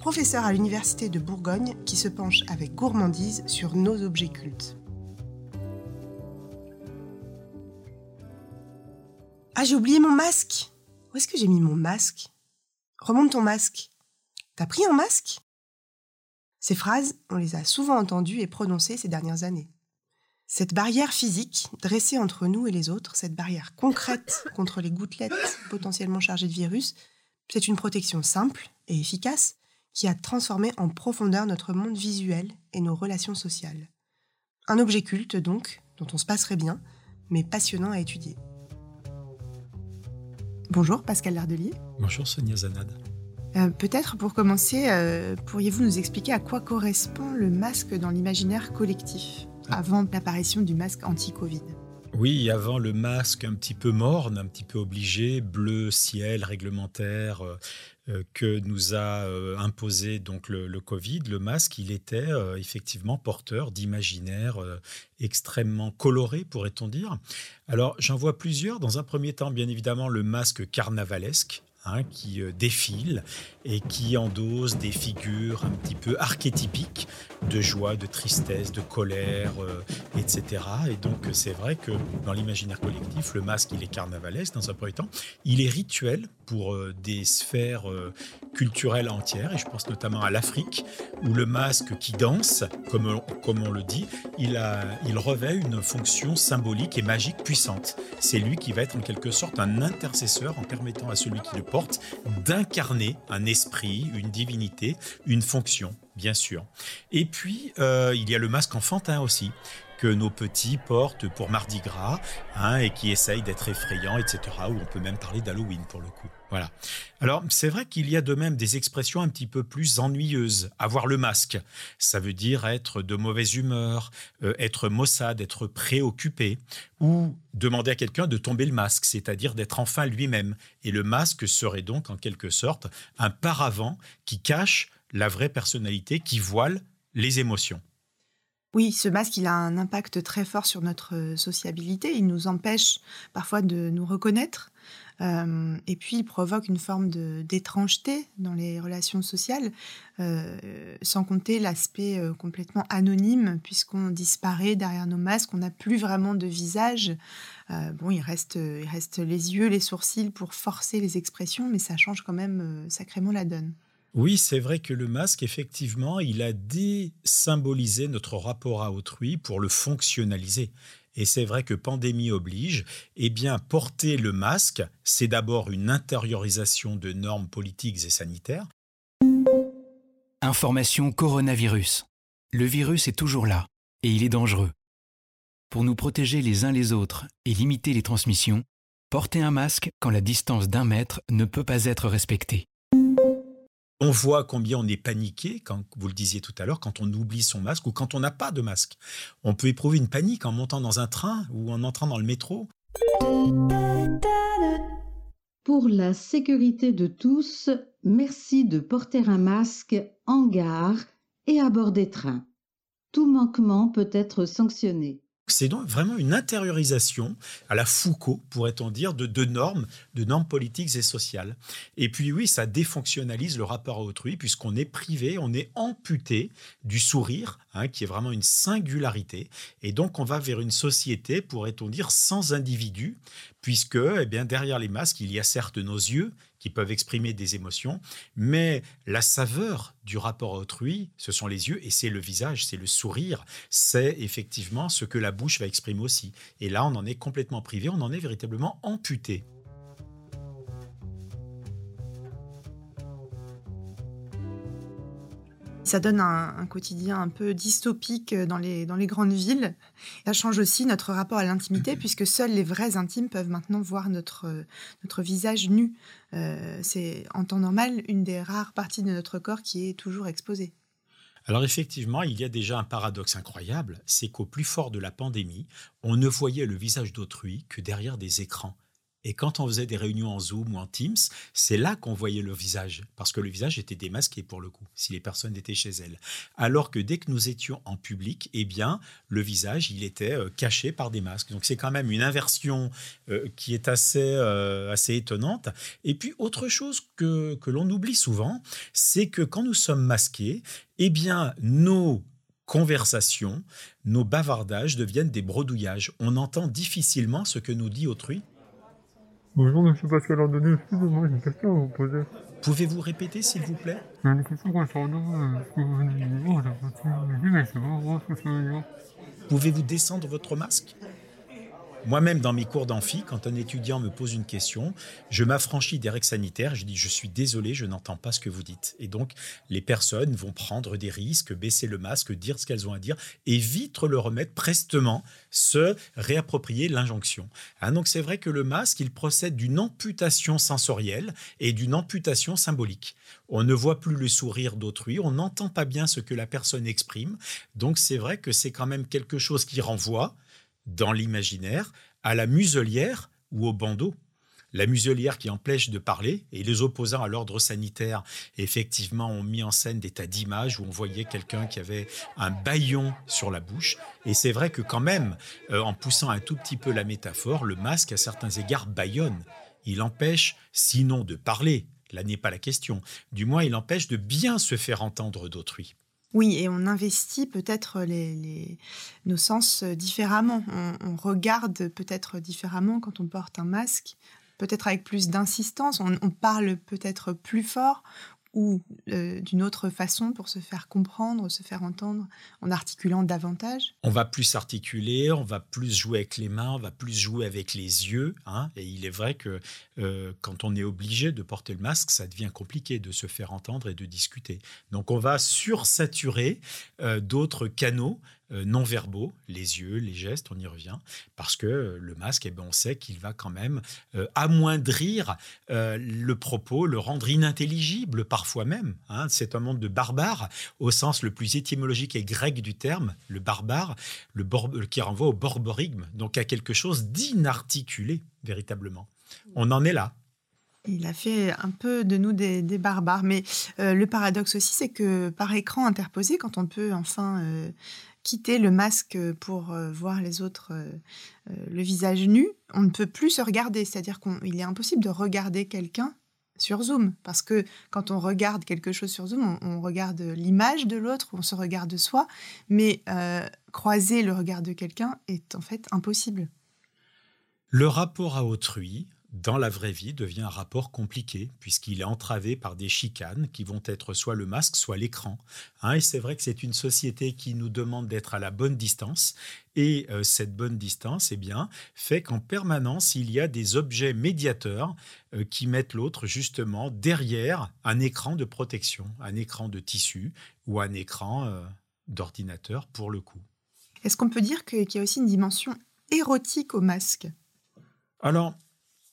professeur à l'Université de Bourgogne, qui se penche avec gourmandise sur nos objets cultes. Ah, j'ai oublié mon masque Où est-ce que j'ai mis mon masque? Remonte ton masque. T'as pris un masque? Ces phrases, on les a souvent entendues et prononcées ces dernières années. Cette barrière physique dressée entre nous et les autres, cette barrière concrète contre les gouttelettes potentiellement chargées de virus, c'est une protection simple et efficace qui a transformé en profondeur notre monde visuel et nos relations sociales. Un objet culte donc, dont on se passerait bien, mais passionnant à étudier. Bonjour Pascal Lardelier. Bonjour Sonia Zanad. Euh, peut-être pour commencer, euh, pourriez-vous nous expliquer à quoi correspond le masque dans l'imaginaire collectif avant l'apparition du masque anti-Covid? Oui, avant le masque un petit peu morne, un petit peu obligé, bleu ciel réglementaire euh, que nous a euh, imposé donc le, Covid, le masque, il était effectivement porteur d'imaginaire extrêmement coloré, pourrait-on dire. Alors j'en vois plusieurs. Dans un premier temps, bien évidemment, le masque carnavalesque Hein, qui euh, défile et qui endosse des figures un petit peu archétypiques de joie, de tristesse, de colère, euh, etc. Et donc c'est vrai que dans l'imaginaire collectif, le masque, il est carnavalesque dans un premier temps. Il est rituel pour euh, des sphères culturelles entières, et je pense notamment à l'Afrique, où le masque qui danse, comme on, le dit, il revêt une fonction symbolique et magique puissante. C'est lui qui va être en quelque sorte un intercesseur en permettant à celui qui le porte d'incarner un esprit, une divinité, une fonction, bien sûr. Et puis, euh, il y a le masque enfantin aussi, que nos petits portent pour Mardi Gras, hein, et qui essayent d'être effrayants, etc. Ou on peut même parler d'Halloween pour le coup. Voilà. Alors, c'est vrai qu'il y a de même des expressions un petit peu plus ennuyeuses. Avoir le masque, ça veut dire être de mauvaise humeur, euh, être maussade, être préoccupé, ou demander à quelqu'un de tomber le masque, c'est-à-dire d'être enfin lui-même. Et le masque serait donc en quelque sorte un paravent qui cache la vraie personnalité, qui voile les émotions. Oui, ce masque, il a un impact très fort sur notre euh, sociabilité. Il nous empêche parfois de nous reconnaître. Euh, et puis, il provoque une forme d'étrangeté dans les relations sociales, euh, sans compter l'aspect complètement anonyme, puisqu'on disparaît derrière nos masques, on n'a plus vraiment de visage. bon, il reste, il reste les yeux, les sourcils pour forcer les expressions, mais ça change quand même sacrément la donne. Oui, c'est vrai que le masque, effectivement, il a désymbolisé notre rapport à autrui pour le fonctionnaliser. Et c'est vrai que pandémie oblige, eh bien, porter le masque, c'est d'abord une intériorisation de normes politiques et sanitaires. Information coronavirus. Le virus est toujours là et il est dangereux. Pour nous protéger les uns les autres et limiter les transmissions, portez un masque quand la distance d'un mètre ne peut pas être respectée. On voit combien on est paniqué, quand vous le disiez tout à l'heure, quand on oublie son masque ou quand on n'a pas de masque. On peut éprouver une panique en montant dans un train ou en entrant dans le métro. Pour la sécurité de tous, merci de porter un masque en gare et à bord des trains. Tout manquement peut être sanctionné. C'est donc vraiment une intériorisation à la Foucault, pourrait-on dire, de, de, normes, de normes politiques et sociales. Et puis oui, ça défonctionnalise le rapport à autrui, puisqu'on est privé, on est amputé du sourire, hein, qui est vraiment une singularité. Et donc on va vers une société, pourrait-on dire, sans individu, puisque eh bien, derrière les masques, il y a certes nos yeux qui peuvent exprimer des émotions, mais la saveur du rapport à autrui, ce sont les yeux et c'est le visage, c'est le sourire, c'est effectivement ce que la bouche va exprimer aussi. Et là, on en est complètement privé, on en est véritablement amputé. Ça donne un, quotidien un peu dystopique dans les, dans les grandes villes. Ça change aussi notre rapport à l'intimité, puisque seuls les vrais intimes peuvent maintenant voir notre, notre visage nu. Euh, c'est en temps normal une des rares parties de notre corps qui est toujours exposée. Alors effectivement, il y a déjà un paradoxe incroyable, c'est qu'au plus fort de la pandémie, on ne voyait le visage d'autrui que derrière des écrans. Et quand on faisait des réunions en Zoom ou en Teams, c'est là qu'on voyait le visage, parce que le visage était démasqué pour le coup, si les personnes étaient chez elles. Alors que dès que nous étions en public, eh bien, le visage, il était euh, caché par des masques. Donc c'est quand même une inversion euh, qui est assez, euh, assez étonnante. Et puis autre chose que, que l'on oublie souvent, c'est que quand nous sommes masqués, eh bien, nos conversations, nos bavardages deviennent des bredouillages. On entend difficilement ce que nous dit autrui Bonjour, monsieur Pascal Andonné, excusez-moi, j'ai une question à vous poser. Pouvez-vous répéter, s'il vous plaît? J'ai une question concernant euh, ce que vous venez de dire, j'ai mais pas voir ce que ça veut dire. Pouvez-vous descendre votre masque? Moi-même, dans mes cours d'amphi, quand un étudiant me pose une question, je m'affranchis des règles sanitaires, je dis je suis désolé, je n'entends pas ce que vous dites. Et donc, les personnes vont prendre des risques, baisser le masque, dire ce qu'elles ont à dire, et vite le remettre prestement, se réapproprier l'injonction. Ah, donc, c'est vrai que le masque, il procède d'une amputation sensorielle et d'une amputation symbolique. On ne voit plus le sourire d'autrui, on n'entend pas bien ce que la personne exprime. Donc, c'est vrai que c'est quand même quelque chose qui renvoie dans l'imaginaire à la muselière ou au bandeau. La muselière qui empêche de parler, et les opposants à l'ordre sanitaire, effectivement, ont mis en scène des tas d'images où on voyait quelqu'un qui avait un baillon sur la bouche. Et c'est vrai que quand même, euh, en poussant un tout petit peu la métaphore, le masque, à certains égards, baillonne. Il empêche, sinon de parler, là n'est pas la question, du moins il empêche de bien se faire entendre d'autrui. Oui, et on investit peut-être nos sens différemment. On, regarde peut-être différemment quand on porte un masque, peut-être avec plus d'insistance. on parle peut-être plus fort ou euh, d'une autre façon pour se faire comprendre, se faire entendre en articulant davantage On va plus articuler, on va plus jouer avec les mains, on va plus jouer avec les yeux. Hein, et il est vrai que euh, quand on est obligé de porter le masque, ça devient compliqué de se faire entendre et de discuter. Donc on va sursaturer euh, d'autres canaux non verbaux, les yeux, les gestes, on y revient, parce que euh, le masque, eh ben, on sait qu'il va quand même euh, amoindrir le propos, le rendre inintelligible parfois même. Hein. C'est un monde de barbares au sens le plus étymologique et grec du terme, le barbare, le qui renvoie au borborigme, donc à quelque chose d'inarticulé véritablement. On en est là. Il a fait un peu de nous des, barbares. Mais le paradoxe aussi, c'est que par écran interposé, quand on peut enfin quitter le masque pour euh, voir les autres euh, euh, le visage nu, on ne peut plus se regarder. C'est-à-dire qu'il est impossible de regarder quelqu'un sur Zoom. Parce que quand on regarde quelque chose sur Zoom, on, regarde l'image de l'autre, on se regarde soi. Mais croiser le regard de quelqu'un est en fait impossible. Le rapport à autrui, dans la vraie vie, devient un rapport compliqué, puisqu'il est entravé par des chicanes qui vont être soit le masque, soit l'écran. Hein, et c'est vrai que c'est une société qui nous demande d'être à la bonne distance. Et euh, cette bonne distance, eh bien, fait qu'en permanence, il y a des objets médiateurs euh, qui mettent l'autre justement derrière un écran de protection, un écran de tissu ou un écran euh, d'ordinateur pour le coup. Est-ce qu'on peut dire qu'il y a aussi une dimension érotique au masque? Alors,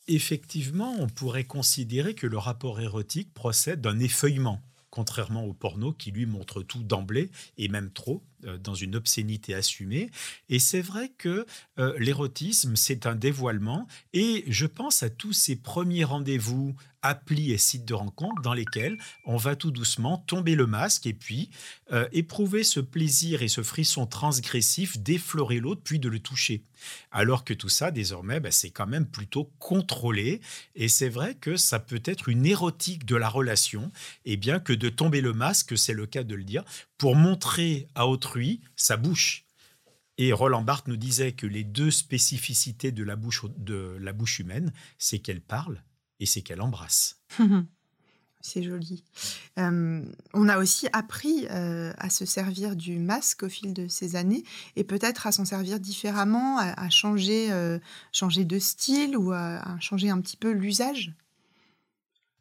effectivement, on pourrait considérer que le rapport érotique procède d'un effeuillement, contrairement au porno qui lui montre tout d'emblée, et même trop, dans une obscénité assumée. Et c'est vrai que euh, l'érotisme, c'est un dévoilement, et je pense à tous ces premiers rendez-vous applis et sites de rencontres dans lesquels on va tout doucement tomber le masque et puis euh, éprouver ce plaisir et ce frisson transgressif d'effleurer l'autre puis de le toucher. Alors que tout ça, désormais, bah, c'est quand même plutôt contrôlé et c'est vrai que ça peut être une érotique de la relation et bien que de tomber le masque, c'est le cas de le dire, pour montrer à autrui sa bouche. Et Roland Barthes nous disait que les deux spécificités de la bouche, de la bouche humaine, c'est qu'elle parle et c'est qu'elle embrasse. c'est joli. Euh, on a aussi appris euh, à se servir du masque au fil de ces années et peut-être à s'en servir différemment, à, changer, euh, changer de style ou à, changer un petit peu l'usage.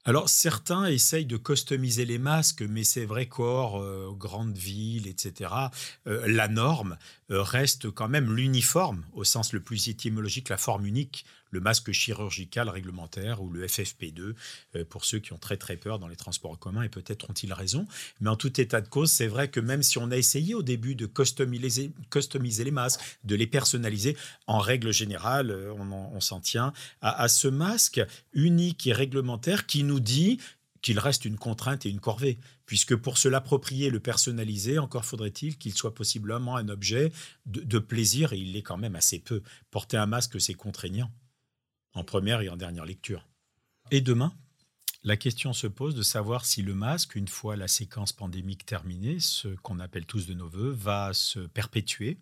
Alors certains essayent de customiser les masques, mais c'est vrai qu'hors grandes villes, etc., la norme reste quand même l'uniforme, au sens le plus étymologique, la forme unique le masque chirurgical réglementaire ou le FFP2 euh, pour ceux qui ont très très peur dans les transports en commun et peut-être ont-ils raison. Mais en tout état de cause, c'est vrai que même si on a essayé au début de customiser, les masques, de les personnaliser, en règle générale, euh, on, s'en tient à ce masque unique et réglementaire qui nous dit qu'il reste une contrainte et une corvée, puisque pour se l'approprier, le personnaliser, encore faudrait-il qu'il soit possiblement un objet de, plaisir, et il l'est quand même assez peu. Porter un masque, c'est contraignant, en première et en dernière lecture. Et demain, la question se pose de savoir si le masque, une fois la séquence pandémique terminée, ce qu'on appelle tous de nos voeux, va se perpétuer.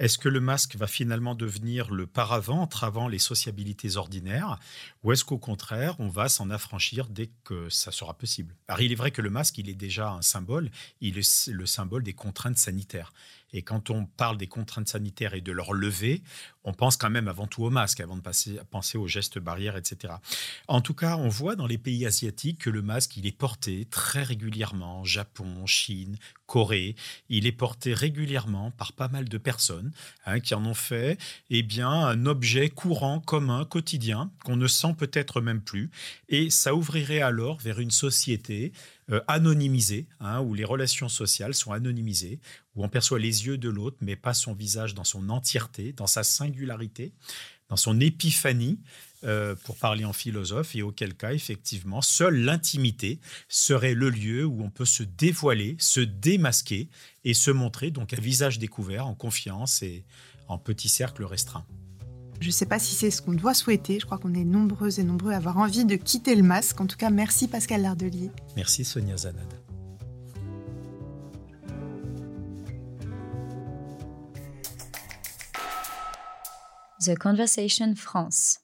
Est-ce que le masque va finalement devenir le paravent entravant les sociabilités ordinaires ou est-ce qu'au contraire, on va s'en affranchir dès que ça sera possible? Alors il est vrai que le masque, il est déjà un symbole, il est le symbole des contraintes sanitaires. Et quand on parle des contraintes sanitaires et de leur levée, on pense quand même avant tout au masque, avant de passer, penser aux gestes barrières, etc. En tout cas, on voit dans les pays asiatiques que le masque, il est porté très régulièrement, Japon, Chine, Corée. Il est porté régulièrement par pas mal de personnes hein, qui en ont fait eh bien, un objet courant, commun, quotidien, qu'on ne sent peut-être même plus. Et ça ouvrirait alors vers une société euh, anonymisée, hein, où les relations sociales sont anonymisées, où on perçoit les yeux de l'autre, mais pas son visage dans son entièreté, dans sa singularité, dans son épiphanie, euh, pour parler en philosophe, et auquel cas, effectivement, seule l'intimité serait le lieu où on peut se dévoiler, se démasquer et se montrer, donc à visage découvert, en confiance et en petit cercle restreint. Je ne sais pas si c'est ce qu'on doit souhaiter. Je crois qu'on est nombreux et nombreux à avoir envie de quitter le masque. En tout cas, merci Pascal Lardelier. Merci Sonia Zanad. The Conversation France.